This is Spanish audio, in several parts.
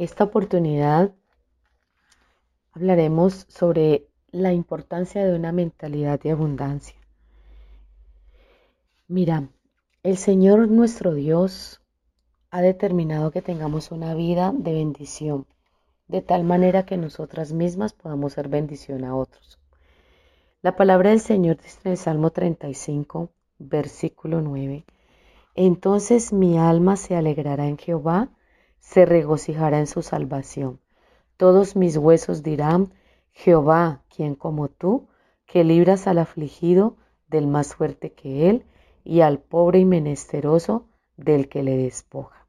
Esta oportunidad hablaremos sobre la importancia de una mentalidad de abundancia. Mira, el Señor nuestro Dios ha determinado que tengamos una vida de bendición, de tal manera que nosotras mismas podamos ser bendición a otros. La palabra del Señor dice en el Salmo 35, versículo 9, Entonces mi alma se alegrará en Jehová, se regocijará en su salvación. Todos mis huesos dirán, Jehová, quien como tú, que libras al afligido del más fuerte que él, y al pobre y menesteroso del que le despoja.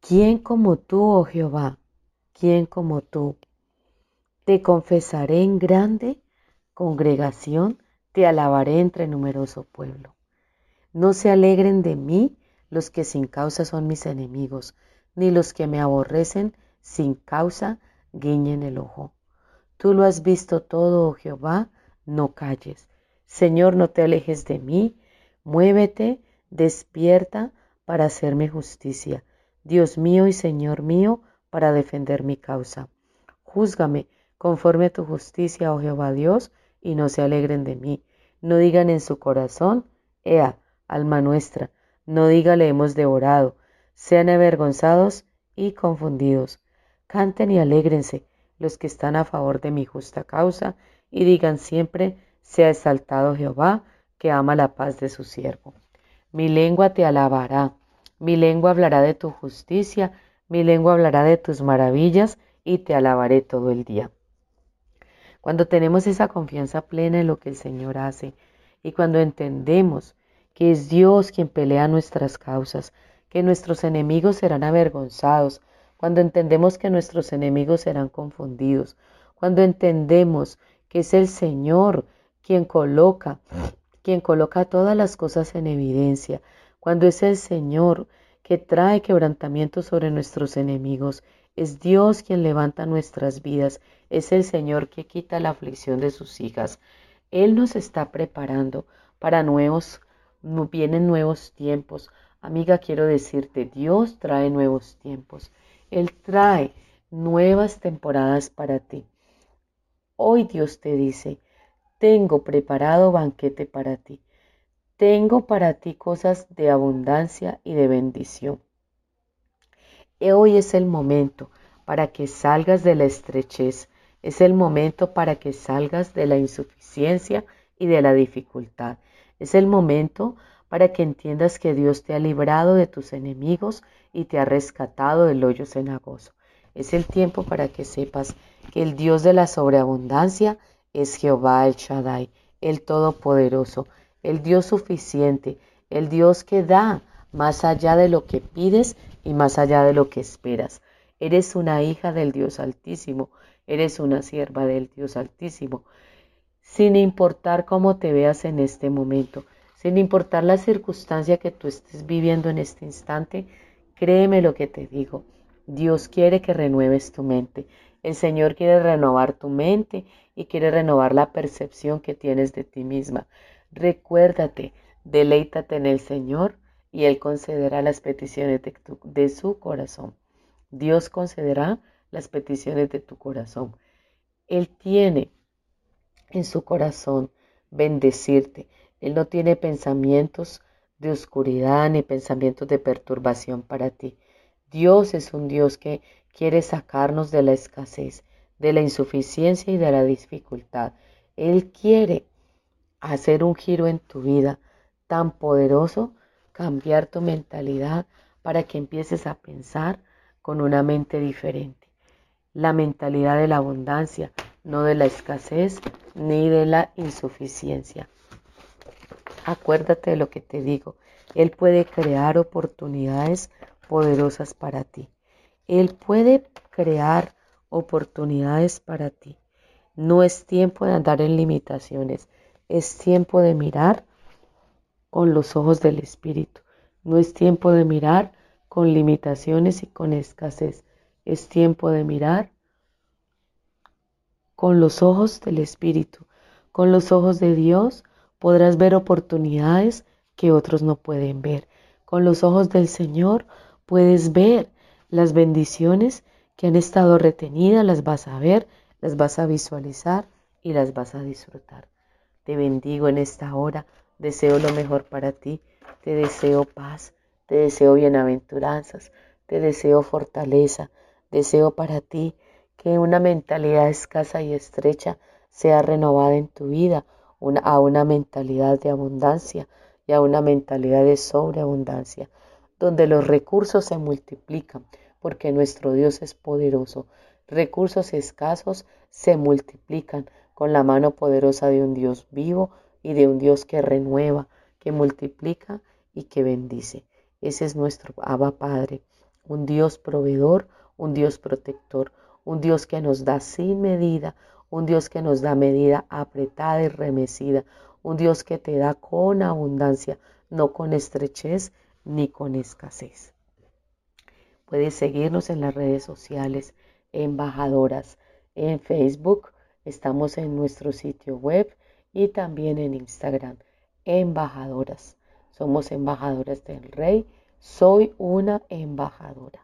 ¿Quién como tú, oh Jehová? ¿Quién como tú? Te confesaré en grande congregación, te alabaré entre numeroso pueblo. No se alegren de mí los que sin causa son mis enemigos, ni los que me aborrecen sin causa guiñen el ojo. Tú lo has visto todo, oh Jehová, no calles. Señor, no te alejes de mí, muévete, despierta para hacerme justicia. Dios mío y Señor mío, para defender mi causa. Júzgame conforme a tu justicia, oh Jehová Dios, y no se alegren de mí. No digan en su corazón, Ea, alma nuestra, no diga le hemos devorado. Sean avergonzados y confundidos. Canten y alégrense los que están a favor de mi justa causa, y digan siempre, sea exaltado Jehová, que ama la paz de su siervo. Mi lengua te alabará, mi lengua hablará de tu justicia, mi lengua hablará de tus maravillas, y te alabaré todo el día. Cuando tenemos esa confianza plena en lo que el Señor hace y cuando entendemos que es Dios quien pelea nuestras causas, que nuestros enemigos serán avergonzados, cuando entendemos que nuestros enemigos serán confundidos, cuando entendemos que es el Señor quien coloca, quien coloca todas las cosas en evidencia, cuando es el Señor que trae quebrantamiento sobre nuestros enemigos, es Dios quien levanta nuestras vidas es el Señor que quita la aflicción de sus hijas. Él nos está preparando para nuevos, vienen nuevos tiempos. Amiga, quiero decirte, Dios trae nuevos tiempos. Él trae nuevas temporadas para ti. Hoy Dios te dice, tengo preparado banquete para ti. Tengo para ti cosas de abundancia y de bendición. Hoy es el momento para que salgas de la estrechez, es el momento para que salgas de la insuficiencia y de la dificultad. Es el momento para que entiendas que Dios te ha librado de tus enemigos y te ha rescatado del hoyo cenagoso. Es el tiempo para que sepas que el Dios de la sobreabundancia es Jehová el Shaddai, el Todopoderoso, el Dios suficiente, el Dios que da más allá de lo que pides y más allá de lo que esperas. Eres una hija del Dios Altísimo Eres una sierva del Dios Altísimo, sin importar cómo te veas en este momento, sin importar la circunstancia que tú estés viviendo en este instante, créeme lo que te digo. Dios quiere que renueves tu mente. El Señor quiere renovar tu mente y quiere renovar la percepción que tienes de ti misma. Recuérdate, deleítate en el Señor y Él concederá las peticiones de, de su corazón. Dios concederá las peticiones de tu corazón. Él tiene en su corazón bendecirte. Él no tiene pensamientos de oscuridad ni pensamientos de perturbación para ti. Dios es un Dios que quiere sacarnos de la escasez, de la insuficiencia y de la dificultad. Él quiere hacer un giro en tu vida tan poderoso, cambiar tu mentalidad para que empieces a pensar con una mente diferente la mentalidad de la abundancia, no de la escasez ni de la insuficiencia. Acuérdate de lo que te digo. Él puede crear oportunidades poderosas para ti. Él puede crear oportunidades para ti. No es tiempo de andar en limitaciones, es tiempo de mirar con los ojos del Espíritu. No es tiempo de mirar con limitaciones y con escasez. Es tiempo de mirar con los ojos del Espíritu. Con los ojos de Dios podrás ver oportunidades que otros no pueden ver. Con los ojos del Señor puedes ver las bendiciones que han estado retenidas, las vas a ver, las vas a visualizar y las vas a disfrutar. Te bendigo en esta hora, deseo lo mejor para ti, te deseo paz, te deseo bienaventuranzas, te deseo fortaleza, deseo para ti que una mentalidad escasa y estrecha sea renovada en tu vida a una mentalidad de abundancia y a una mentalidad de sobreabundancia, donde los recursos se multiplican, porque nuestro Dios es poderoso. Recursos escasos se multiplican con la mano poderosa de un Dios vivo y de un Dios que renueva, que multiplica y que bendice. Ese es nuestro Abba Padre, un Dios proveedor, un Dios protector, un Dios que nos da sin medida, un Dios que nos da medida apretada y remecida, un Dios que te da con abundancia, no con estrechez ni con escasez. Puedes seguirnos en las redes sociales, embajadoras, en Facebook, estamos en nuestro sitio web y también en Instagram, embajadoras. Somos embajadoras del Rey, soy una embajadora.